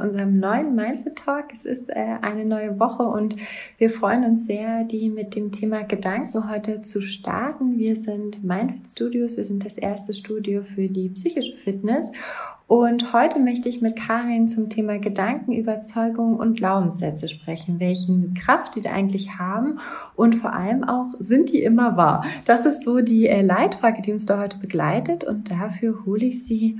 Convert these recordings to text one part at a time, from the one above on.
unserem neuen Mindful Talk. Es ist äh, eine neue Woche und wir freuen uns sehr, die mit dem Thema Gedanken heute zu starten. Wir sind Mindful Studios, wir sind das erste Studio für die psychische Fitness und heute möchte ich mit Karin zum Thema Gedanken, Überzeugung und Glaubenssätze sprechen. Welchen Kraft die da eigentlich haben und vor allem auch, sind die immer wahr? Das ist so die äh, Leitfrage, die uns da heute begleitet und dafür hole ich sie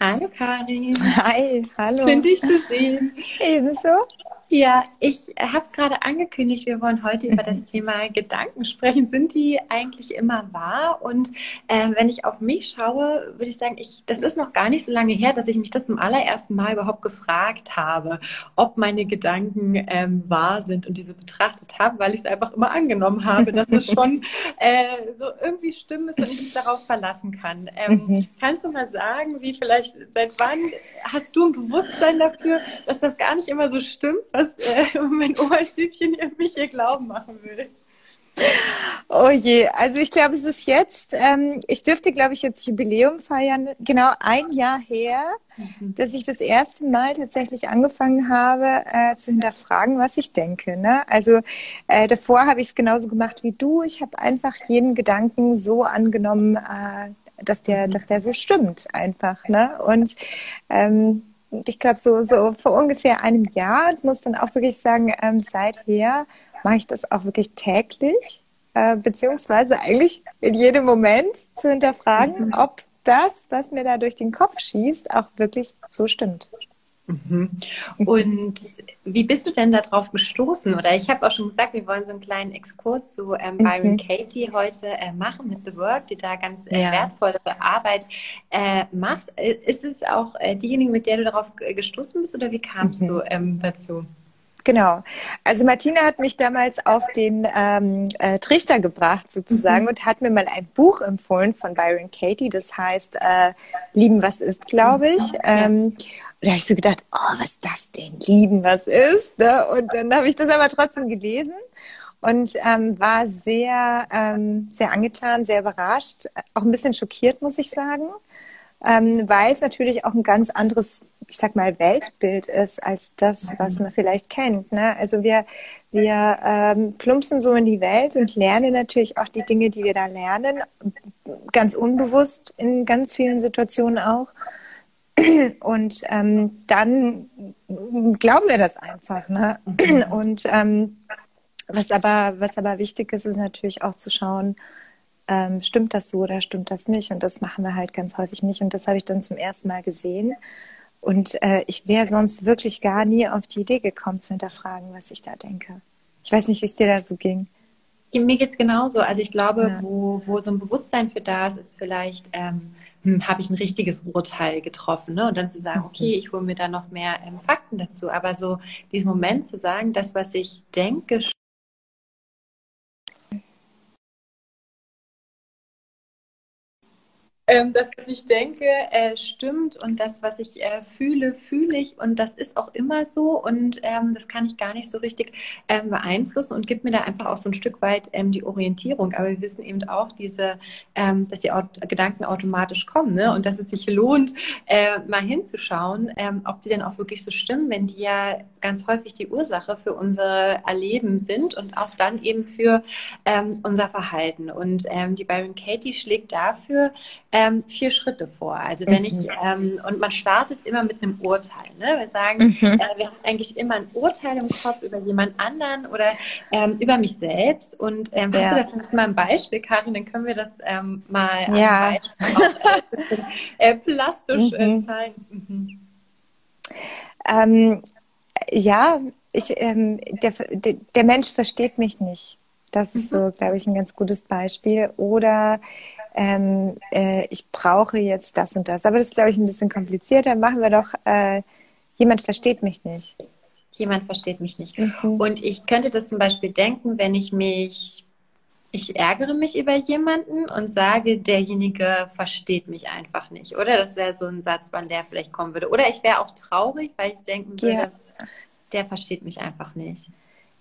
Hallo Karin. Hi, hallo. Schön dich zu sehen. Ebenso. Ja, ich habe es gerade angekündigt, wir wollen heute über das Thema Gedanken sprechen. Sind die eigentlich immer wahr? Und äh, wenn ich auf mich schaue, würde ich sagen, ich, das ist noch gar nicht so lange her, dass ich mich das zum allerersten Mal überhaupt gefragt habe, ob meine Gedanken ähm, wahr sind und diese betrachtet habe, weil ich es einfach immer angenommen habe, dass es schon äh, so irgendwie stimmt ist und ich mich darauf verlassen kann. Ähm, mhm. Kannst du mal sagen, wie vielleicht, seit wann hast du ein Bewusstsein dafür, dass das gar nicht immer so stimmt? Was äh, mein Oberstübchen mich hier glauben machen will. Oh je, also ich glaube, es ist jetzt, ähm, ich dürfte, glaube ich, jetzt Jubiläum feiern, genau ein Jahr her, mhm. dass ich das erste Mal tatsächlich angefangen habe äh, zu hinterfragen, was ich denke. Ne? Also äh, davor habe ich es genauso gemacht wie du. Ich habe einfach jeden Gedanken so angenommen, äh, dass der, mhm. dass der so stimmt einfach. Ne? Und ähm, ich glaube, so, so vor ungefähr einem Jahr und muss dann auch wirklich sagen, ähm, seither mache ich das auch wirklich täglich, äh, beziehungsweise eigentlich in jedem Moment zu hinterfragen, mhm. ob das, was mir da durch den Kopf schießt, auch wirklich so stimmt. Mhm. Und wie bist du denn darauf gestoßen? Oder ich habe auch schon gesagt, wir wollen so einen kleinen Exkurs zu ähm. Byron mhm. Katie heute äh, machen mit The Work, die da ganz äh, ja. wertvolle Arbeit äh, macht. Äh, ist es auch äh, diejenige, mit der du darauf gestoßen bist oder wie kamst mhm. du ähm, dazu? Genau. Also Martina hat mich damals auf den ähm, äh, Trichter gebracht sozusagen mhm. und hat mir mal ein Buch empfohlen von Byron Katie, das heißt äh, Lieben, was ist, glaube ich. Ähm, und da habe ich so gedacht, oh, was ist das denn? Lieben, was ist? Ne? Und dann habe ich das aber trotzdem gelesen und ähm, war sehr, ähm, sehr angetan, sehr überrascht, auch ein bisschen schockiert, muss ich sagen, ähm, weil es natürlich auch ein ganz anderes, ich sag mal, Weltbild ist als das, was man vielleicht kennt. Ne? Also wir, wir ähm, plumpsen so in die Welt und lernen natürlich auch die Dinge, die wir da lernen, ganz unbewusst in ganz vielen Situationen auch. Und ähm, dann glauben wir das einfach. Ne? Mhm. Und ähm, was, aber, was aber wichtig ist, ist natürlich auch zu schauen, ähm, stimmt das so oder stimmt das nicht? Und das machen wir halt ganz häufig nicht. Und das habe ich dann zum ersten Mal gesehen. Und äh, ich wäre sonst wirklich gar nie auf die Idee gekommen zu hinterfragen, was ich da denke. Ich weiß nicht, wie es dir da so ging. Mir geht es genauso. Also ich glaube, ja. wo, wo so ein Bewusstsein für da ist, ist vielleicht ähm, hm, habe ich ein richtiges Urteil getroffen. Ne? Und dann zu sagen, okay, ich hole mir da noch mehr ähm, Fakten dazu. Aber so diesen Moment zu sagen, das, was ich denke, ähm, das, was ich denke, äh, stimmt und das, was ich äh, fühle, fühle ich und das ist auch immer so und ähm, das kann ich gar nicht so richtig ähm, beeinflussen und gibt mir da einfach auch so ein Stück weit ähm, die Orientierung. Aber wir wissen eben auch diese, ähm, dass die Aut Gedanken automatisch kommen ne? und dass es sich lohnt, äh, mal hinzuschauen, ähm, ob die denn auch wirklich so stimmen, wenn die ja ganz häufig die Ursache für unser Erleben sind und auch dann eben für unser Verhalten. Und die Byron Katie schlägt dafür ähm, vier Schritte vor. Also wenn mhm. ich, ähm, und man startet immer mit einem Urteil. Ne? Wir sagen, mhm. äh, wir haben eigentlich immer ein Urteil im Kopf über jemand anderen oder ähm, über mich selbst. Und ähm, ja. hast du da vielleicht mal ein Beispiel, Karin? Dann können wir das ähm, mal ja. auch, äh, plastisch äh, mhm. zeigen. Mhm. Ähm, ja, ich, ähm, der, der, der Mensch versteht mich nicht. Das ist so, glaube ich, ein ganz gutes Beispiel. Oder ähm, äh, ich brauche jetzt das und das. Aber das ist, glaube ich, ein bisschen komplizierter. Machen wir doch, äh, jemand versteht mich nicht. Jemand versteht mich nicht. Mhm. Und ich könnte das zum Beispiel denken, wenn ich mich, ich ärgere mich über jemanden und sage, derjenige versteht mich einfach nicht. Oder das wäre so ein Satz, wann der vielleicht kommen würde. Oder ich wäre auch traurig, weil ich denken würde, ja. der versteht mich einfach nicht.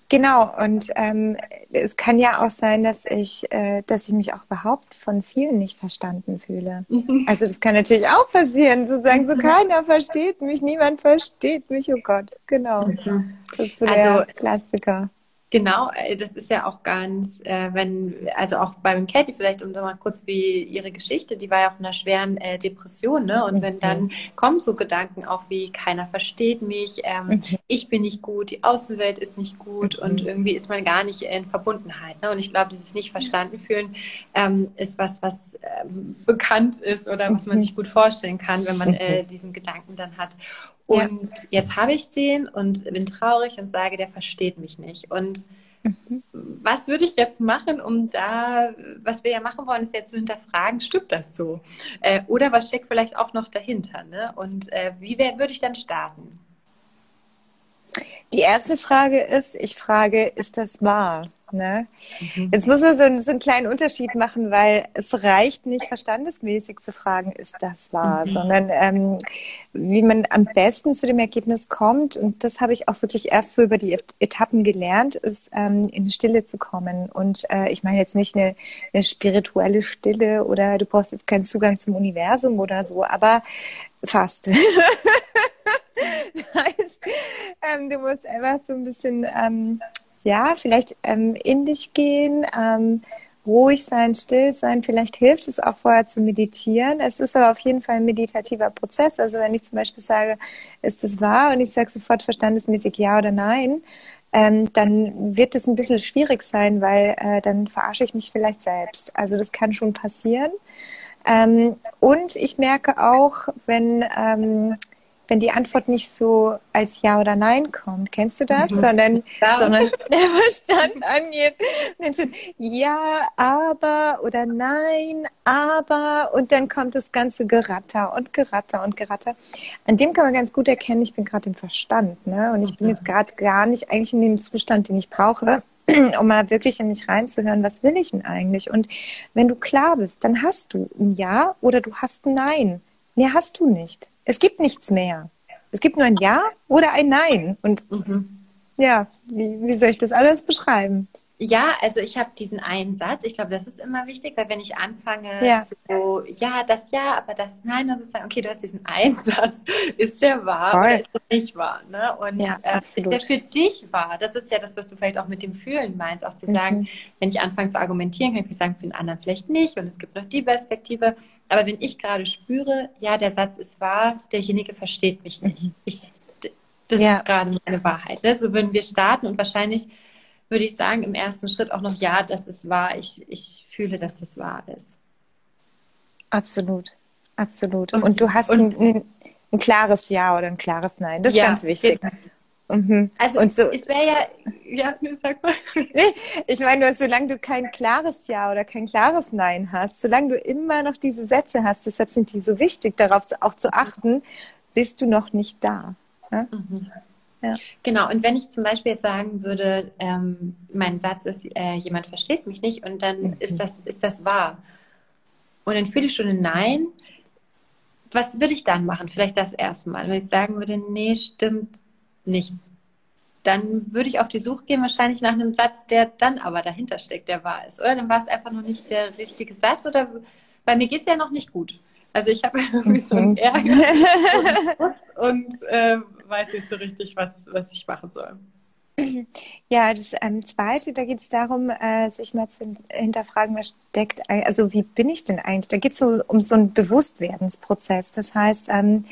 Genau, und ähm, es kann ja auch sein, dass ich, äh, dass ich mich auch überhaupt von vielen nicht verstanden fühle. Mhm. Also das kann natürlich auch passieren, so sagen, so mhm. keiner versteht mich, niemand versteht mich, oh Gott, genau. Mhm. Das ist so also, der Klassiker. Genau, äh, das ist ja auch ganz, äh, wenn, also auch bei Katie vielleicht, um da mal kurz wie ihre Geschichte, die war ja auch in einer schweren äh, Depression, ne? Und mhm. wenn dann kommen so Gedanken auch wie, keiner versteht mich, ähm, mhm. ich bin nicht gut, die Außenwelt ist nicht gut mhm. und irgendwie ist man gar nicht in Verbundenheit. Ne? Und ich glaube, dieses nicht verstanden fühlen ähm, ist was, was ähm, bekannt ist oder was man mhm. sich gut vorstellen kann, wenn man äh, mhm. diesen Gedanken dann hat. Und ja. jetzt habe ich den und bin traurig und sage, der versteht mich nicht. Und mhm. was würde ich jetzt machen, um da, was wir ja machen wollen, ist jetzt zu hinterfragen, stimmt das so? Äh, oder was steckt vielleicht auch noch dahinter? Ne? Und äh, wie wär, würde ich dann starten? Die erste Frage ist, ich frage, ist das wahr? Ne? Mhm. Jetzt muss man so, so, einen kleinen Unterschied machen, weil es reicht nicht verstandesmäßig zu fragen, ist das wahr, mhm. sondern ähm, wie man am besten zu dem Ergebnis kommt, und das habe ich auch wirklich erst so über die Etappen gelernt, ist ähm, in Stille zu kommen. Und äh, ich meine jetzt nicht eine, eine spirituelle Stille oder du brauchst jetzt keinen Zugang zum Universum oder so, aber fast. heißt, ähm, du musst einfach so ein bisschen ähm, ja, vielleicht ähm, in dich gehen, ähm, ruhig sein, still sein. Vielleicht hilft es auch vorher zu meditieren. Es ist aber auf jeden Fall ein meditativer Prozess. Also wenn ich zum Beispiel sage, ist es wahr und ich sage sofort verstandesmäßig ja oder nein, ähm, dann wird es ein bisschen schwierig sein, weil äh, dann verarsche ich mich vielleicht selbst. Also das kann schon passieren. Ähm, und ich merke auch, wenn ähm, wenn die Antwort nicht so als Ja oder Nein kommt. Kennst du das? Mhm. Sondern, ja. sondern der Verstand angeht. Menschen, ja, aber oder nein, aber und dann kommt das ganze Geratter und Geratter und Geratter. An dem kann man ganz gut erkennen, ich bin gerade im Verstand. Ne? Und ich bin jetzt gerade gar nicht eigentlich in dem Zustand, den ich brauche um mal wirklich in mich reinzuhören, was will ich denn eigentlich? Und wenn du klar bist, dann hast du ein Ja oder du hast ein Nein. Mehr hast du nicht. Es gibt nichts mehr. Es gibt nur ein Ja oder ein Nein. Und mhm. ja, wie, wie soll ich das alles beschreiben? Ja, also ich habe diesen einen Satz. Ich glaube, das ist immer wichtig, weil wenn ich anfange, ja. so, ja, das ja, aber das nein, dann ist dann, okay, du hast diesen einen Satz. Ist der wahr Voll. oder ist der nicht wahr? Ne? Und ja, äh, ist der für dich wahr? Das ist ja das, was du vielleicht auch mit dem Fühlen meinst, auch zu sagen, mhm. wenn ich anfange zu argumentieren, kann ich sagen, für den anderen vielleicht nicht und es gibt noch die Perspektive. Aber wenn ich gerade spüre, ja, der Satz ist wahr, derjenige versteht mich nicht. Mhm. Ich, das ja. ist gerade meine Wahrheit. Ne? So würden wir starten und wahrscheinlich würde ich sagen, im ersten Schritt auch noch, ja, das ist wahr. Ich, ich fühle, dass das wahr ist. Absolut, absolut. Und, und du hast und, ein, ein, klares Ja oder ein klares Nein. Das ist ja, ganz wichtig. Mhm. Also und so, es wäre ja, ja, sag mal. ich meine nur, solange du kein klares Ja oder kein klares Nein hast, solange du immer noch diese Sätze hast, deshalb sind die so wichtig, darauf auch zu achten, bist du noch nicht da. Ja? Mhm. Ja. Genau, und wenn ich zum Beispiel jetzt sagen würde, ähm, mein Satz ist, äh, jemand versteht mich nicht und dann mhm. ist, das, ist das wahr. Und dann fühle ich schon ein Nein. Was würde ich dann machen? Vielleicht das erste Mal. Wenn ich sagen würde, nee, stimmt nicht. Dann würde ich auf die Suche gehen, wahrscheinlich nach einem Satz, der dann aber dahinter steckt, der wahr ist. Oder dann war es einfach noch nicht der richtige Satz oder bei mir geht es ja noch nicht gut. Also ich habe irgendwie so einen. Ärger und, und äh, weiß nicht so richtig, was, was ich machen soll. Ja, das ähm, Zweite, da geht es darum, äh, sich mal zu hinterfragen, was steckt, also wie bin ich denn eigentlich? Da geht es so, um so einen Bewusstwerdensprozess. Das heißt, ähm,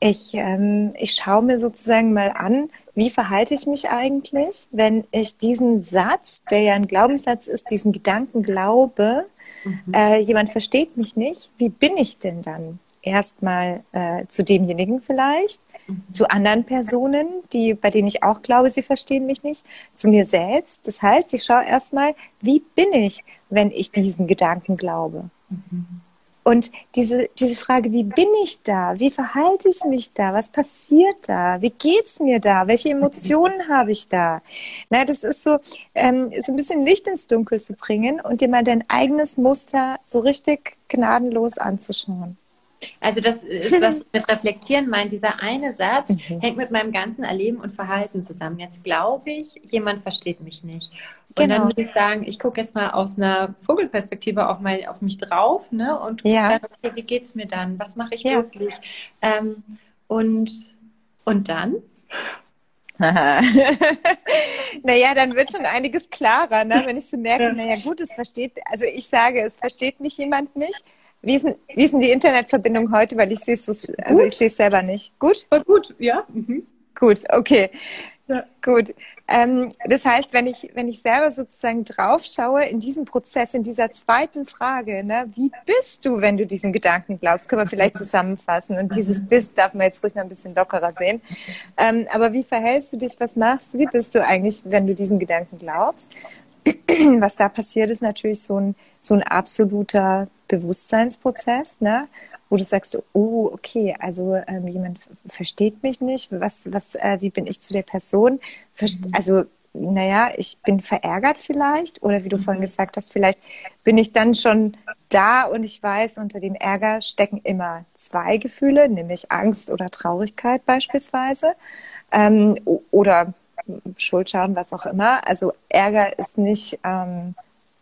ich, ähm, ich schaue mir sozusagen mal an, wie verhalte ich mich eigentlich, wenn ich diesen Satz, der ja ein Glaubenssatz ist, diesen Gedanken glaube, mhm. äh, jemand versteht mich nicht, wie bin ich denn dann? Erstmal äh, zu demjenigen vielleicht, mhm. zu anderen Personen, die, bei denen ich auch glaube, sie verstehen mich nicht, zu mir selbst. Das heißt, ich schaue erstmal, wie bin ich, wenn ich diesen Gedanken glaube? Mhm. Und diese, diese Frage, wie bin ich da? Wie verhalte ich mich da? Was passiert da? Wie geht's mir da? Welche Emotionen habe ich da? Na, das ist so, ähm, so ein bisschen Licht ins Dunkel zu bringen und dir mal dein eigenes Muster so richtig gnadenlos anzuschauen. Also das ist, was mit Reflektieren meint. Dieser eine Satz mhm. hängt mit meinem ganzen Erleben und Verhalten zusammen. Jetzt glaube ich, jemand versteht mich nicht. Und genau. dann würde ich sagen, ich gucke jetzt mal aus einer Vogelperspektive auf, mein, auf mich drauf ne? und ja. dann, okay, wie geht es mir dann? Was mache ich ja. wirklich? Ähm, und, und dann? naja, dann wird schon einiges klarer, ne? wenn ich so merke, naja gut, es versteht, also ich sage, es versteht mich jemand nicht wie ist, denn, wie ist denn die Internetverbindung heute? Weil ich sehe es, also ich sehe es selber nicht. Gut? War gut, ja. Mhm. Gut, okay. Ja. Gut. Ähm, das heißt, wenn ich, wenn ich selber sozusagen drauf schaue in diesem Prozess, in dieser zweiten Frage, ne, wie bist du, wenn du diesen Gedanken glaubst, können wir vielleicht zusammenfassen. Und dieses Bist darf man jetzt ruhig mal ein bisschen lockerer sehen. Ähm, aber wie verhältst du dich? Was machst du? Wie bist du eigentlich, wenn du diesen Gedanken glaubst? Was da passiert, ist natürlich so ein, so ein absoluter Bewusstseinsprozess, ne? wo du sagst, oh, okay, also ähm, jemand versteht mich nicht, was, was, äh, wie bin ich zu der Person? Verst mhm. Also, naja, ich bin verärgert vielleicht, oder wie du mhm. vorhin gesagt hast, vielleicht bin ich dann schon da und ich weiß, unter dem Ärger stecken immer zwei Gefühle, nämlich Angst oder Traurigkeit beispielsweise, ähm, oder Schuldschaden, was auch immer. Also Ärger ist nicht ähm,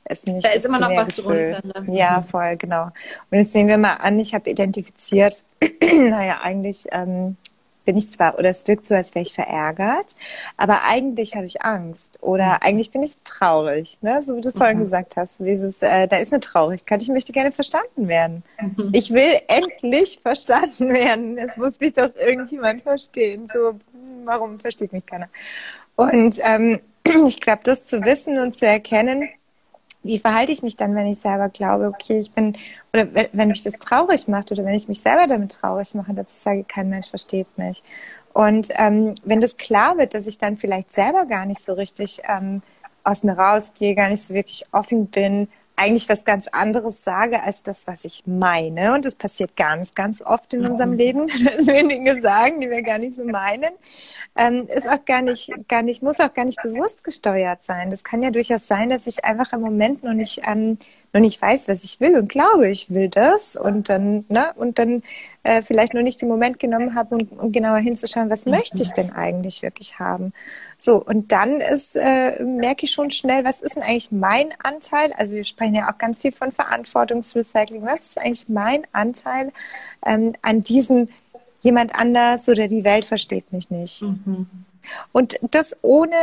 ist nicht. Da ist immer noch was drunter. Ne? Ja, voll, genau. Und jetzt nehmen wir mal an, ich habe identifiziert, naja, eigentlich ähm, bin ich zwar, oder es wirkt so, als wäre ich verärgert, aber eigentlich habe ich Angst oder mhm. eigentlich bin ich traurig, ne? so wie du vorhin mhm. gesagt hast. Dieses, äh, da ist eine Traurigkeit, ich möchte gerne verstanden werden. Mhm. Ich will endlich verstanden werden. Es muss mich doch irgendjemand verstehen. So, warum versteht mich keiner? Und ähm, ich glaube, das zu wissen und zu erkennen, wie verhalte ich mich dann, wenn ich selber glaube, okay, ich bin, oder wenn mich das traurig macht oder wenn ich mich selber damit traurig mache, dass ich sage, kein Mensch versteht mich. Und ähm, wenn das klar wird, dass ich dann vielleicht selber gar nicht so richtig ähm, aus mir rausgehe, gar nicht so wirklich offen bin, eigentlich was ganz anderes sage als das, was ich meine. Und das passiert ganz, ganz oft in unserem Leben, dass wir Dinge sagen, die wir gar nicht so meinen. Ähm, ist auch gar nicht, gar nicht, muss auch gar nicht bewusst gesteuert sein. Das kann ja durchaus sein, dass ich einfach im Moment noch nicht ähm, noch nicht weiß, was ich will und glaube, ich will das und dann, ne, und dann äh, vielleicht noch nicht den Moment genommen habe, um, um genauer hinzuschauen, was möchte ich denn eigentlich wirklich haben. So, und dann ist, äh, merke ich schon schnell, was ist denn eigentlich mein Anteil? Also wir sprechen ja auch ganz viel von Verantwortungsrecycling. Was ist eigentlich mein Anteil ähm, an diesem jemand anders oder die Welt versteht mich nicht? Mhm. Und das ohne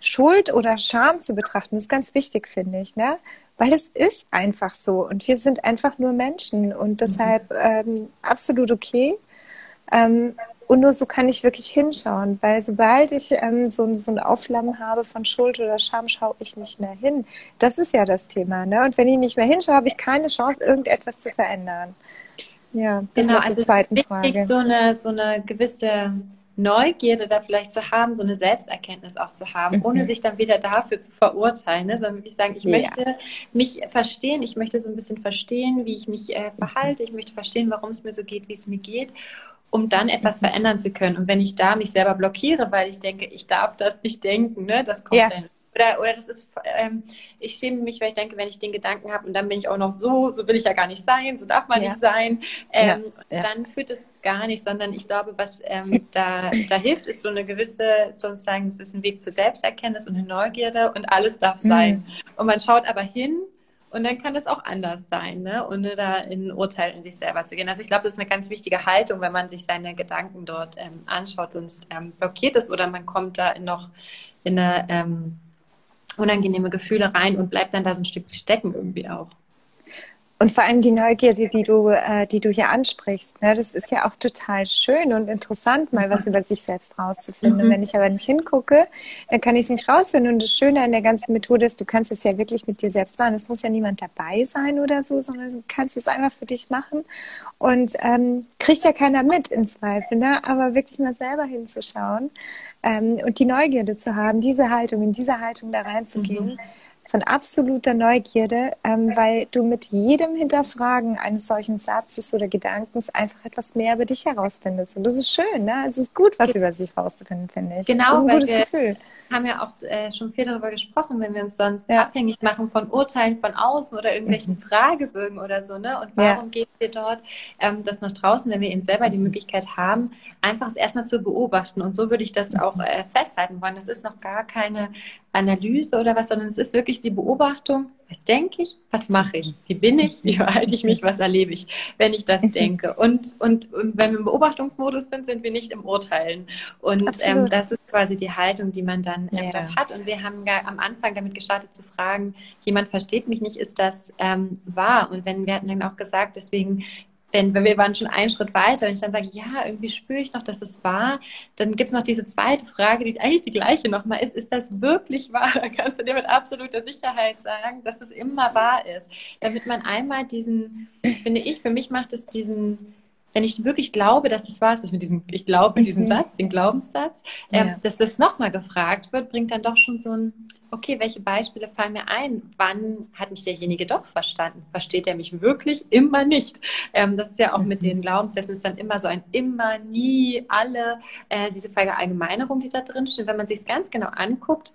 Schuld oder Scham zu betrachten, ist ganz wichtig, finde ich. Ne? Weil es ist einfach so und wir sind einfach nur Menschen und deshalb ähm, absolut okay. Ähm, und nur so kann ich wirklich hinschauen, weil sobald ich ähm, so, so ein Aufflammen habe von Schuld oder Scham, schaue ich nicht mehr hin. Das ist ja das Thema. Ne? Und wenn ich nicht mehr hinschaue, habe ich keine Chance, irgendetwas zu verändern. Ja, das genau, also zweiten es ist wichtig, Frage. So eine, so eine gewisse Neugierde da vielleicht zu haben, so eine Selbsterkenntnis auch zu haben, mhm. ohne sich dann wieder dafür zu verurteilen, ne? sondern wirklich sagen, ich ja. möchte mich verstehen, ich möchte so ein bisschen verstehen, wie ich mich äh, verhalte, ich möchte verstehen, warum es mir so geht, wie es mir geht um dann etwas mhm. verändern zu können. Und wenn ich da mich selber blockiere, weil ich denke, ich darf das nicht denken, ne, das kommt ja. dann oder, oder das ist, ähm, ich schäme mich, weil ich denke, wenn ich den Gedanken habe und dann bin ich auch noch so, so will ich ja gar nicht sein, so darf man ja. nicht sein, ähm, ja. Ja. dann führt es gar nicht, sondern ich glaube, was ähm, da, da hilft, ist so eine gewisse, sozusagen, es ist ein Weg zur Selbsterkenntnis und eine Neugierde und alles darf mhm. sein. Und man schaut aber hin und dann kann es auch anders sein, ne? ohne da in ein Urteil in sich selber zu gehen. Also ich glaube, das ist eine ganz wichtige Haltung, wenn man sich seine Gedanken dort ähm, anschaut, sonst ähm, blockiert es oder man kommt da in noch in eine ähm, unangenehme Gefühle rein und bleibt dann da so ein Stück stecken irgendwie auch. Und vor allem die Neugierde, die du, äh, die du hier ansprichst, ne? das ist ja auch total schön und interessant, mal was über sich selbst rauszufinden. Mhm. Wenn ich aber nicht hingucke, dann kann ich es nicht rausfinden. Und das Schöne an der ganzen Methode ist, du kannst es ja wirklich mit dir selbst machen. Es muss ja niemand dabei sein oder so, sondern du kannst es einfach für dich machen. Und ähm, kriegt ja keiner mit im Zweifel, ne? aber wirklich mal selber hinzuschauen ähm, und die Neugierde zu haben, diese Haltung, in diese Haltung da reinzugehen. Mhm von absoluter Neugierde, ähm, weil du mit jedem Hinterfragen eines solchen Satzes oder Gedankens einfach etwas mehr über dich herausfindest. Und das ist schön, ne? Es ist gut, was über sich herauszufinden, finde ich. Genau, das ist ein gutes wir Gefühl. Haben ja auch äh, schon viel darüber gesprochen, wenn wir uns sonst Ja. abhängig machen von Urteilen von außen oder irgendwelchen Fragebögen oder so, ne? Und Ja. warum gehen wir dort ähm, das nach draußen, wenn wir eben selber die Möglichkeit haben, einfach es erstmal zu beobachten. Und so würde ich das auch äh, festhalten wollen. Das ist noch gar keine Analyse oder was, sondern es ist wirklich die Beobachtung, was denke ich, was mache ich, wie bin ich, wie verhalte ich mich, was erlebe ich, wenn ich das denke. Und, und, und wenn wir im Beobachtungsmodus sind, sind wir nicht im Urteilen. Und ähm, das ist quasi die Haltung, die man dann ähm, Ja. dort hat. Und wir haben am Anfang damit gestartet zu fragen, jemand versteht mich nicht, ist das ähm, wahr? Und wenn wir hatten dann auch gesagt, deswegen wenn, wenn wir waren schon einen Schritt weiter und ich dann sage, ja, irgendwie spüre ich noch, dass es wahr, dann gibt es noch diese zweite Frage, die eigentlich die gleiche nochmal ist, ist das wirklich wahr? Dann kannst du dir mit absoluter Sicherheit sagen, dass es immer wahr ist. Damit man einmal diesen, finde ich, für mich macht es diesen, wenn ich wirklich glaube, dass es wahr ist, was mit diesem, ich glaube diesen Mhm. Satz, den Glaubenssatz, ähm, Ja. dass das nochmal gefragt wird, bringt dann doch schon so ein, okay, welche Beispiele fallen mir ein? Wann hat mich derjenige doch verstanden? Versteht er mich wirklich? Immer nicht. Ähm, das ist ja auch mit Mhm. den Glaubenssätzen ist dann immer so ein immer, nie, alle, äh, diese Verallgemeinerung, die da drin steht. Wenn man sich es ganz genau anguckt,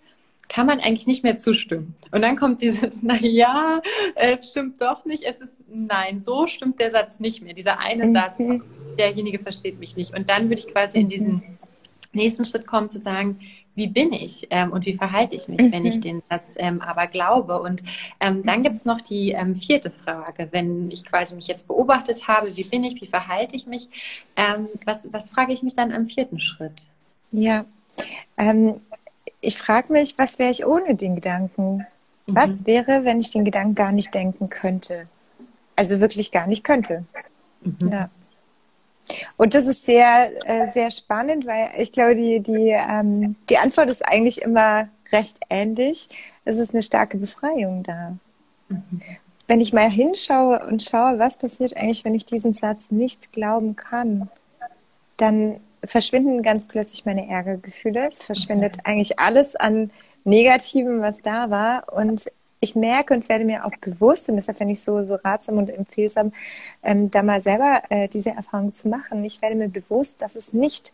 kann man eigentlich nicht mehr zustimmen. Und dann kommt dieses, na ja, äh, stimmt doch nicht. Es ist, nein, so stimmt der Satz nicht mehr. Dieser eine Mhm. Satz, derjenige versteht mich nicht. Und dann würde ich quasi in diesen nächsten Schritt kommen zu sagen, wie bin ich ähm, und wie verhalte ich mich, wenn ich Mhm. den Satz ähm, aber glaube. Und ähm, dann gibt es noch die ähm, vierte Frage, wenn ich quasi mich jetzt beobachtet habe, wie bin ich, wie verhalte ich mich, ähm, was, was frage ich mich dann am vierten Schritt? Ja. Ich frage mich, was wäre ich ohne den Gedanken? Was Mhm. wäre, wenn ich den Gedanken gar nicht denken könnte? Also wirklich gar nicht könnte. Mhm. Ja. Und das ist sehr, äh, sehr spannend, weil ich glaube, die, die, ähm, die Antwort ist eigentlich immer recht ähnlich. Es ist eine starke Befreiung da. Mhm. Wenn ich mal hinschaue und schaue, was passiert eigentlich, wenn ich diesen Satz nicht glauben kann, dann verschwinden ganz plötzlich meine Ärgergefühle. Es verschwindet eigentlich alles an Negativem, was da war. Und ich merke und werde mir auch bewusst, und deshalb finde ich so, so ratsam und empfehlsam, ähm, da mal selber äh, diese Erfahrung zu machen. Ich werde mir bewusst, dass es nicht,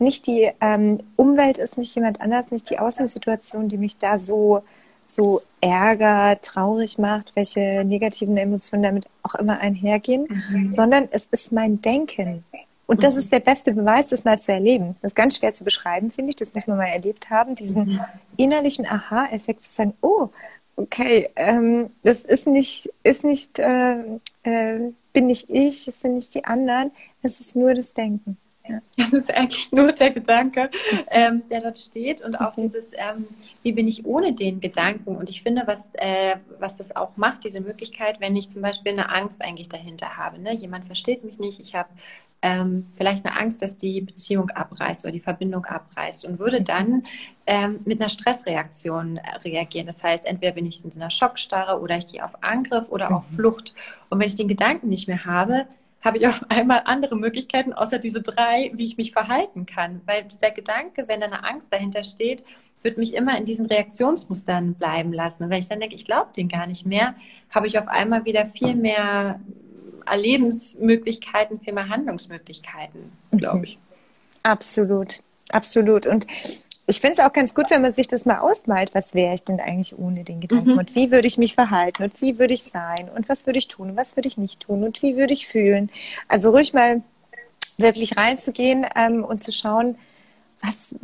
nicht die ähm, Umwelt ist, nicht jemand anders, nicht die Außensituation, die mich da so, so ärgert, traurig macht, welche negativen Emotionen damit auch immer einhergehen, Mhm. sondern es ist mein Denken. Und das Mhm. ist der beste Beweis, das mal zu erleben. Das ist ganz schwer zu beschreiben, finde ich. Das muss man mal erlebt haben. Diesen Mhm. innerlichen Aha-Effekt zu sagen, oh, okay, ähm, das ist nicht, ist nicht, äh, äh, bin nicht ich, es sind nicht die anderen, es ist nur das Denken. Ja. Das ist eigentlich nur der Gedanke, ähm, der dort steht und auch Mhm. dieses, ähm, wie bin ich ohne den Gedanken? Und ich finde, was, äh, was das auch macht, diese Möglichkeit, wenn ich zum Beispiel eine Angst eigentlich dahinter habe. Ne? Jemand versteht mich nicht, ich habe ähm, vielleicht eine Angst, dass die Beziehung abreißt oder die Verbindung abreißt und würde dann ähm, mit einer Stressreaktion äh, reagieren. Das heißt, entweder bin ich in so einer Schockstarre oder ich gehe auf Angriff oder auf Mhm. Flucht. Und wenn ich den Gedanken nicht mehr habe, habe ich auf einmal andere Möglichkeiten, außer diese drei, wie ich mich verhalten kann. Weil dieser Gedanke, wenn da eine Angst dahinter steht, wird mich immer in diesen Reaktionsmustern bleiben lassen. Und wenn ich dann denke, ich glaube den gar nicht mehr, habe ich auf einmal wieder viel mehr Erlebensmöglichkeiten, viel mehr Handlungsmöglichkeiten, glaube ich. Absolut, absolut. Und ich finde es auch ganz gut, wenn man sich das mal ausmalt, was wäre ich denn eigentlich ohne den Gedanken Mhm. und wie würde ich mich verhalten und wie würde ich sein und was würde ich tun und was würde ich nicht tun und wie würde ich fühlen. Also ruhig mal wirklich reinzugehen ähm, und zu schauen, was,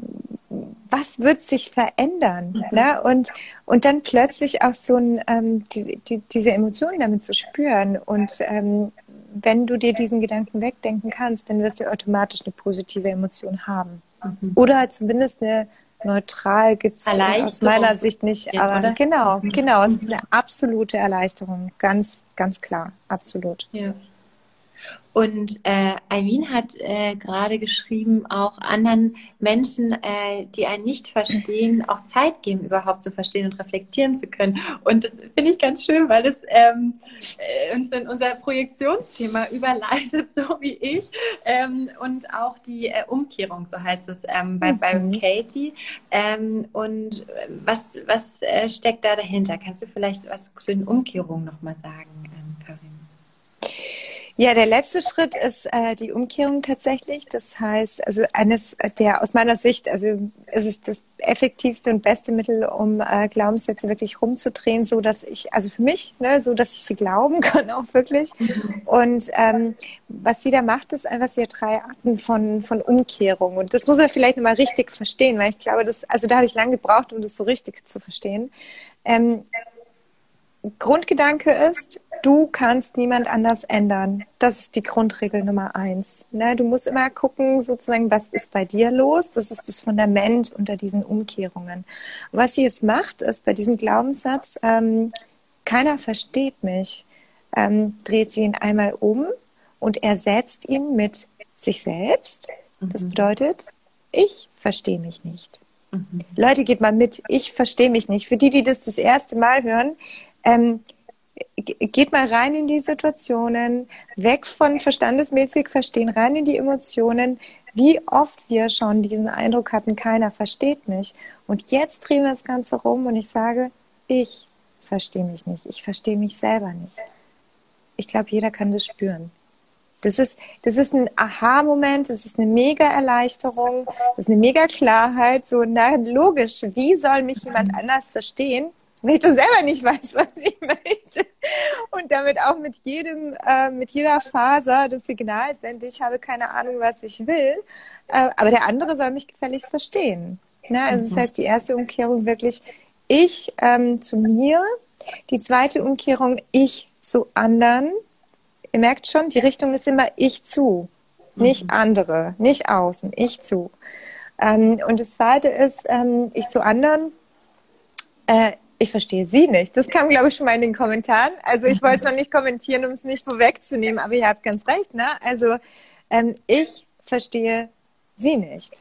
was wird sich verändern? Ne? Und, und dann plötzlich auch so ein, ähm, die, die, diese Emotionen damit zu spüren. Und ähm, wenn du dir diesen Gedanken wegdenken kannst, dann wirst du automatisch eine positive Emotion haben. Mhm. Oder zumindest eine neutral gibt es aus Erleichterung meiner Sicht nicht. Aber oder? genau, Mhm. genau, es ist eine absolute Erleichterung. Ganz, ganz klar, absolut. Ja. Und äh, Eileen hat äh, gerade geschrieben, auch anderen Menschen, äh, die einen nicht verstehen, auch Zeit geben, überhaupt zu verstehen und reflektieren zu können. Und das finde ich ganz schön, weil es ähm, äh, uns in unser Projektionsthema überleitet, so wie ich. Ähm, und auch die äh, Umkehrung, so heißt es ähm, bei, mhm. bei Katie. Ähm, und äh, was, was äh, steckt da dahinter? Kannst du vielleicht was zu den Umkehrungen nochmal sagen? Ja, der letzte Schritt ist äh, die Umkehrung tatsächlich. Das heißt, also eines der aus meiner Sicht, also es ist das effektivste und beste Mittel, um äh, Glaubenssätze wirklich rumzudrehen, so dass ich, also für mich, ne, so dass ich sie glauben kann auch wirklich. Und ähm, was sie da macht, ist einfach, sie hat drei Arten von, von Umkehrung. Und das muss man vielleicht nochmal richtig verstehen, weil ich glaube, das, also da habe ich lange gebraucht, um das so richtig zu verstehen. Ähm, Grundgedanke ist, du kannst niemand anders ändern. Das ist die Grundregel Nummer eins. Ne? Du musst immer gucken, sozusagen, was ist bei dir los? Das ist das Fundament unter diesen Umkehrungen. was sie jetzt macht, ist bei diesem Glaubenssatz, ähm, keiner versteht mich, ähm, dreht sie ihn einmal um und ersetzt ihn mit sich selbst. Das mhm. bedeutet, ich verstehe mich nicht. Mhm. Leute, geht mal mit, ich verstehe mich nicht. Für die, die das das erste Mal hören, ähm, geht mal rein in die Situationen, weg von verstandesmäßig verstehen, rein in die Emotionen, wie oft wir schon diesen Eindruck hatten, keiner versteht mich. Und jetzt drehen wir das Ganze rum und ich sage, ich verstehe mich nicht, ich verstehe mich selber nicht. Ich glaube, jeder kann das spüren. Das ist, das ist ein Aha-Moment, das ist eine mega Erleichterung, das ist eine mega Klarheit. So, na, logisch, wie soll mich jemand anders verstehen? wenn ich doch selber nicht weiß, was ich möchte. Und damit auch mit jedem, äh, mit jeder Faser des Signals sende, ich habe keine Ahnung, was ich will. Äh, aber der andere soll mich gefälligst verstehen. Ja, also das mhm. heißt, die erste Umkehrung wirklich ich ähm, zu mir. Die zweite Umkehrung ich zu anderen. Ihr merkt schon, die Richtung ist immer ich zu. Nicht mhm. andere, nicht außen, ich zu. Ähm, und das zweite ist ähm, ich zu anderen. Äh, ich verstehe Sie nicht. Das kam, glaube ich, schon mal in den Kommentaren. Also ich wollte es noch nicht kommentieren, um es nicht vorwegzunehmen, aber ihr habt ganz recht. Ne? Also ähm, ich verstehe Sie nicht.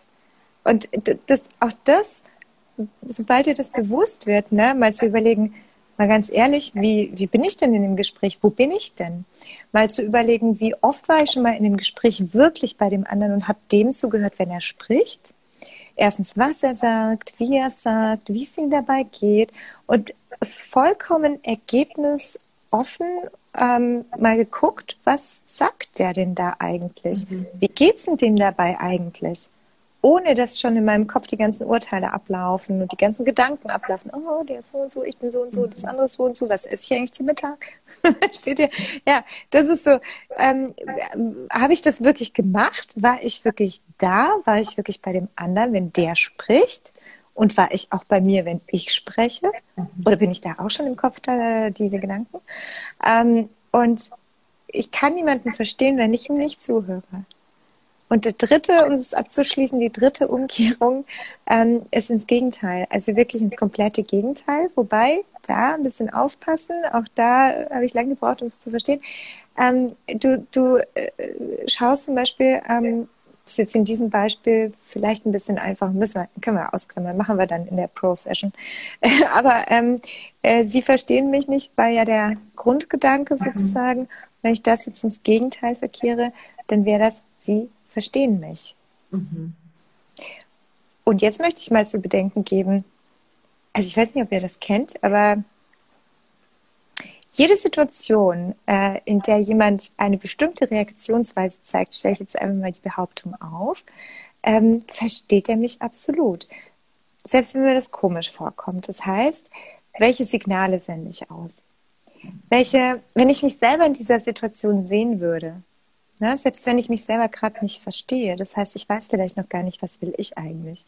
Und das, auch das, sobald dir das bewusst wird, ne, mal zu überlegen, mal ganz ehrlich, wie, wie bin ich denn in dem Gespräch? Wo bin ich denn? Mal zu überlegen, wie oft war ich schon mal in dem Gespräch wirklich bei dem anderen und habe dem zugehört, wenn er spricht? Erstens, was er sagt, wie er sagt, wie es ihm dabei geht und vollkommen ergebnisoffen ähm, mal geguckt, was sagt der denn da eigentlich? Mhm. Wie geht's denn dem dabei eigentlich? Ohne dass schon in meinem Kopf die ganzen Urteile ablaufen und die ganzen Gedanken ablaufen. Oh, der ist so und so, ich bin so und so, das andere ist so und so. Was esse ich eigentlich zum Mittag? Steht ihr? Ja, das ist so. Ähm, Habe ich das wirklich gemacht? War ich wirklich da? War ich wirklich bei dem anderen, wenn der spricht? Und war ich auch bei mir, wenn ich spreche? Oder bin ich da auch schon im Kopf da, diese Gedanken? Ähm, und ich kann niemanden verstehen, wenn ich ihm nicht zuhöre. Und der dritte, um es abzuschließen, die dritte Umkehrung ähm, ist ins Gegenteil, also wirklich ins komplette Gegenteil. Wobei, da ein bisschen aufpassen, auch da habe ich lange gebraucht, um es zu verstehen. Ähm, du du äh, schaust zum Beispiel, ähm, das ist jetzt in diesem Beispiel vielleicht ein bisschen einfach, müssen wir, können wir ausklammern, machen wir dann in der Pro-Session. Aber ähm, äh, Sie verstehen mich nicht, weil ja der Grundgedanke mhm. sozusagen, wenn ich das jetzt ins Gegenteil verkehre, dann wäre das, Sie verstehen mich. Mhm. Und jetzt möchte ich mal zu bedenken geben, also ich weiß nicht, ob ihr das kennt, aber jede Situation, äh, in der jemand eine bestimmte Reaktionsweise zeigt, stelle ich jetzt einmal mal die Behauptung auf, ähm, versteht er mich absolut. Selbst wenn mir das komisch vorkommt. Das heißt, welche Signale sende ich aus? Welche, wenn ich mich selber in dieser Situation sehen würde, Ne? Selbst wenn ich mich selber gerade nicht verstehe, das heißt, ich weiß vielleicht noch gar nicht, was will ich eigentlich.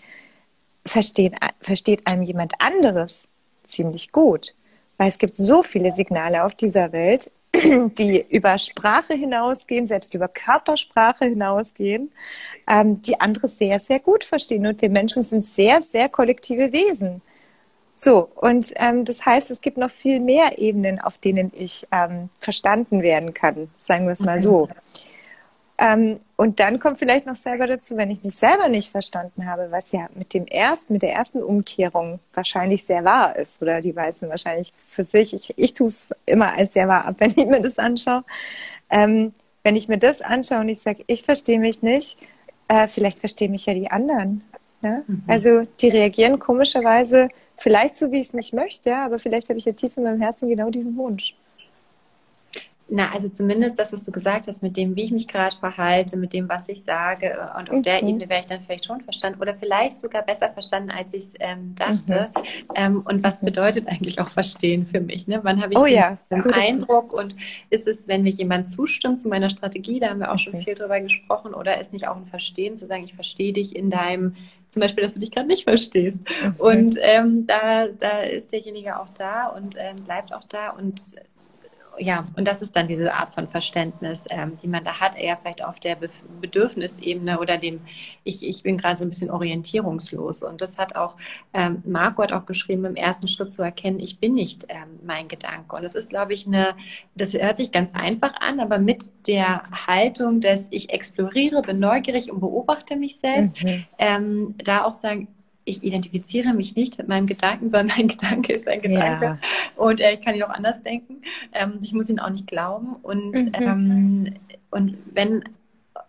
Versteht, versteht einem jemand anderes ziemlich gut, weil es gibt so viele Signale auf dieser Welt, die über Sprache hinausgehen, selbst über Körpersprache hinausgehen, ähm, die andere sehr, sehr gut verstehen. Und wir Menschen sind sehr, sehr kollektive Wesen. So, und ähm, das heißt, es gibt noch viel mehr Ebenen, auf denen ich ähm, verstanden werden kann, sagen wir es mal so. Ähm, und dann kommt vielleicht noch selber dazu, wenn ich mich selber nicht verstanden habe, was ja mit dem ersten, mit der ersten Umkehrung wahrscheinlich sehr wahr ist, oder die meisten wahrscheinlich für sich. Ich, ich tue es immer als sehr wahr ab, wenn ich mir das anschaue. Ähm, wenn ich mir das anschaue und ich sage, ich verstehe mich nicht, äh, vielleicht verstehen mich ja die anderen. Ne? Mhm. Also die reagieren komischerweise vielleicht so, wie ich es nicht möchte, aber vielleicht habe ich ja tief in meinem Herzen genau diesen Wunsch. Na, also zumindest das, was du gesagt hast, mit dem, wie ich mich gerade verhalte, mit dem, was ich sage. Äh, und auf mhm. der Ebene wäre ich dann vielleicht schon verstanden oder vielleicht sogar besser verstanden, als ich es ähm, dachte. Mhm. Ähm, und was bedeutet eigentlich auch verstehen für mich? Ne? Wann habe ich oh, den, ja. den Eindruck und ist es, wenn mir jemand zustimmt zu meiner Strategie, da haben wir auch schon viel drüber gesprochen, oder ist nicht auch ein Verstehen, zu sagen, ich verstehe dich in deinem zum Beispiel, dass du dich gerade nicht verstehst. Okay. Und ähm, da, da ist derjenige auch da und ähm, bleibt auch da und ja, und das ist dann diese Art von Verständnis, ähm, die man da hat, eher vielleicht auf der Be Bedürfnisebene oder dem, ich, ich bin gerade so ein bisschen orientierungslos. Und das hat auch, ähm, Marco hat auch geschrieben, im ersten Schritt zu erkennen, ich bin nicht ähm, mein Gedanke. Und das ist, glaube ich, eine, das hört sich ganz einfach an, aber mit der Haltung, dass ich exploriere, bin neugierig und beobachte mich selbst, mhm. ähm, da auch sagen, ich identifiziere mich nicht mit meinem Gedanken, sondern ein Gedanke ist ein Gedanke. Ja. Und äh, ich kann ihn auch anders denken. Ähm, ich muss ihn auch nicht glauben. Und, mhm. ähm, und wenn,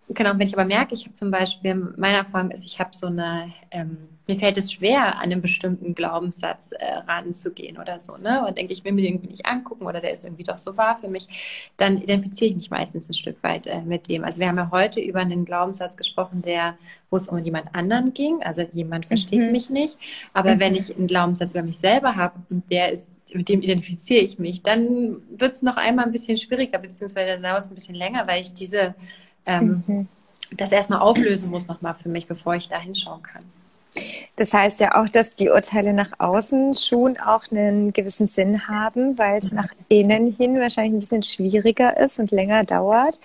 genau, wenn ich aber merke, ich habe zum Beispiel, meine Erfahrung ist, ich habe so eine ähm, mir fällt es schwer, an einen bestimmten Glaubenssatz äh, ranzugehen oder so, ne? Und denke, ich will mir den irgendwie nicht angucken oder der ist irgendwie doch so wahr für mich, dann identifiziere ich mich meistens ein Stück weit äh, mit dem. Also wir haben ja heute über einen Glaubenssatz gesprochen, der, wo es um jemand anderen ging, also jemand versteht mhm. mich nicht. Aber mhm. wenn ich einen Glaubenssatz über mich selber habe und der ist mit dem identifiziere ich mich, dann wird es noch einmal ein bisschen schwieriger, beziehungsweise dann dauert es ein bisschen länger, weil ich diese ähm, mhm. das erstmal auflösen muss nochmal für mich, bevor ich da hinschauen kann. Das heißt ja auch, dass die Urteile nach außen schon auch einen gewissen Sinn haben, weil es nach innen hin wahrscheinlich ein bisschen schwieriger ist und länger dauert.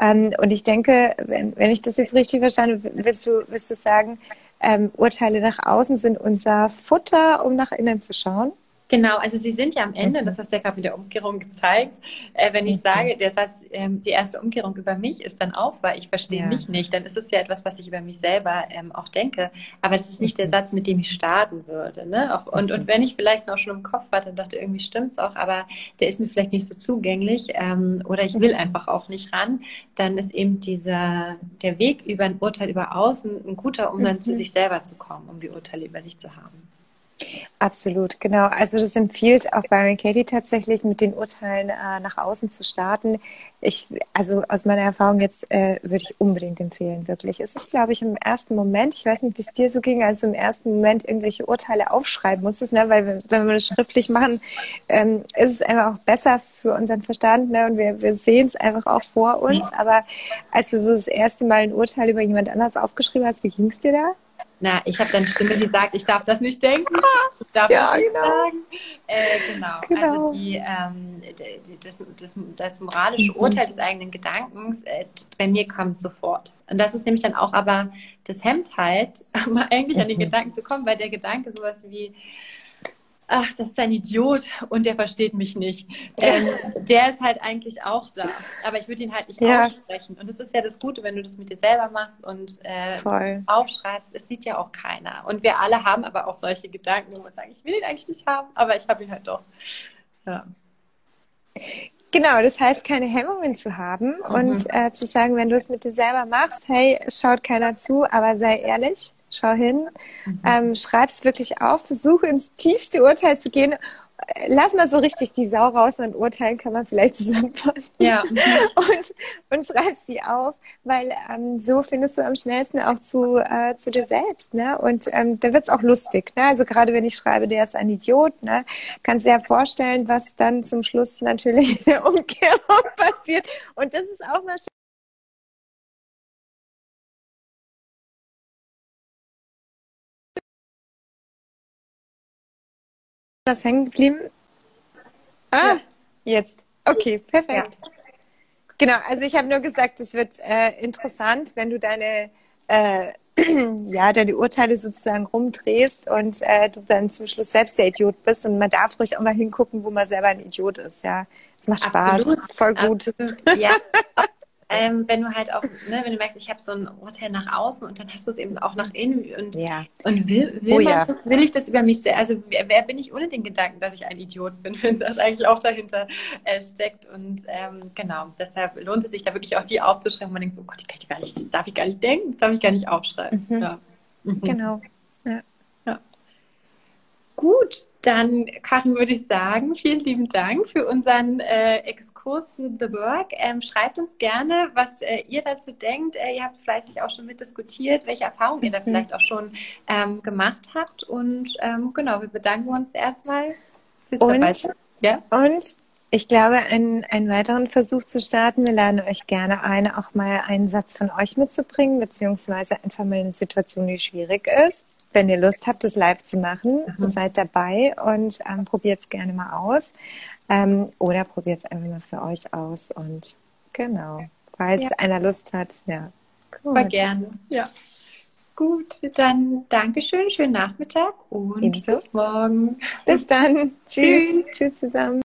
Ähm, und ich denke, wenn, wenn ich das jetzt richtig verstanden habe, willst du, willst du sagen, ähm, Urteile nach außen sind unser Futter, um nach innen zu schauen? Genau, also sie sind ja am Ende, mhm. das hast du ja gerade mit der Umkehrung gezeigt, äh, wenn ich mhm. sage, der Satz, ähm, die erste Umkehrung über mich ist dann auch, weil ich verstehe ja. mich nicht, dann ist es ja etwas, was ich über mich selber ähm, auch denke, aber das ist nicht der mhm. Satz, mit dem ich starten würde. Ne? Auch, und, und wenn ich vielleicht noch schon im Kopf war, dann dachte irgendwie stimmt's auch, aber der ist mir vielleicht nicht so zugänglich ähm, oder ich will einfach auch nicht ran, dann ist eben dieser, der Weg über ein Urteil über außen ein guter, um dann mhm. zu sich selber zu kommen, um die Urteile über sich zu haben. Absolut, genau. Also das empfiehlt auch Byron Katie tatsächlich mit den Urteilen äh, nach außen zu starten. Ich, also aus meiner Erfahrung jetzt äh, würde ich unbedingt empfehlen, wirklich. Es ist, glaube ich, im ersten Moment, ich weiß nicht, wie es dir so ging, als du im ersten Moment irgendwelche Urteile aufschreiben musstest, ne? weil wenn wir das schriftlich machen, ähm, ist es einfach auch besser für unseren Verstand ne? und wir, wir sehen es einfach auch vor uns. Aber als du so das erste Mal ein Urteil über jemand anders aufgeschrieben hast, wie ging es dir da? Na, ich habe dann Stimme, die sagt, ich darf das nicht denken, ich darf ja, das nicht genau. sagen. Äh, genau. genau. also die, ähm, die, das, das, das, moralische mhm. Urteil des eigenen Gedankens, äh, bei mir kam es sofort. Und das ist nämlich dann auch aber das Hemd halt, mal eigentlich an den mhm. Gedanken zu kommen, weil der Gedanke sowas wie, ach, das ist ein Idiot und der versteht mich nicht. Ähm, der ist halt eigentlich auch da. Aber ich würde ihn halt nicht ja. aussprechen. Und das ist ja das Gute, wenn du das mit dir selber machst und äh, aufschreibst. Es sieht ja auch keiner. Und wir alle haben aber auch solche Gedanken, wo wir sagen, ich will ihn eigentlich nicht haben, aber ich habe ihn halt doch. Ja. Genau, das heißt, keine Hemmungen zu haben mhm. und äh, zu sagen, wenn du es mit dir selber machst, hey, schaut keiner zu, aber sei ehrlich schau hin, mhm. ähm, schreib's wirklich auf, versuche ins tiefste Urteil zu gehen. Lass mal so richtig die Sau raus und urteilen kann man vielleicht zusammenfassen. Ja. und, und schreib sie auf, weil ähm, so findest du am schnellsten auch zu, äh, zu dir selbst. Ne? Und ähm, da wird's auch lustig. Ne? Also gerade wenn ich schreibe, der ist ein Idiot, ne? kannst dir ja vorstellen, was dann zum Schluss natürlich in der Umkehrung passiert. Und das ist auch mal schön. Was hängen geblieben? Ah, ja. jetzt. Okay, perfekt. Ja. Genau, also ich habe nur gesagt, es wird äh, interessant, wenn du deine äh, ja, deine Urteile sozusagen rumdrehst und äh, du dann zum Schluss selbst der Idiot bist. Und man darf ruhig auch mal hingucken, wo man selber ein Idiot ist. Ja, es macht Spaß. Absolut. Voll gut. Absolut. Ja, ähm, wenn du halt auch, ne, wenn du merkst, ich habe so ein Urteil nach außen und dann hast du es eben auch nach innen und, ja. und will, will, oh, ja. das, will ich das über mich also wer, wer, bin ich ohne den Gedanken, dass ich ein Idiot bin, wenn das eigentlich auch dahinter äh, steckt und ähm, genau, deshalb lohnt es sich da wirklich auch die aufzuschreiben, wo man denkt, so oh Gott, ich gar nicht, das darf ich gar nicht denken, das darf ich gar nicht aufschreiben. Mhm. Ja. Mhm. Genau. Gut, dann, Karin, würde ich sagen, vielen lieben Dank für unseren äh, Exkurs to the Work. Ähm, schreibt uns gerne, was äh, ihr dazu denkt. Äh, ihr habt fleißig auch schon mitdiskutiert, welche Erfahrungen ihr da mhm. vielleicht auch schon ähm, gemacht habt. Und ähm, genau, wir bedanken uns erstmal fürs dabei Ja? Und ich glaube, einen, einen weiteren Versuch zu starten. Wir laden euch gerne ein, auch mal einen Satz von euch mitzubringen, beziehungsweise einfach mal eine Situation, die schwierig ist wenn ihr Lust habt, das live zu machen, mhm. seid dabei und ähm, probiert es gerne mal aus. Ähm, oder probiert es einfach mal für euch aus. Und genau, falls ja. einer Lust hat, ja. Gut. Gerne, ja. Gut, dann Dankeschön, schönen Nachmittag und Ebenso. bis morgen. Bis dann. Tschüss. Tschüss zusammen.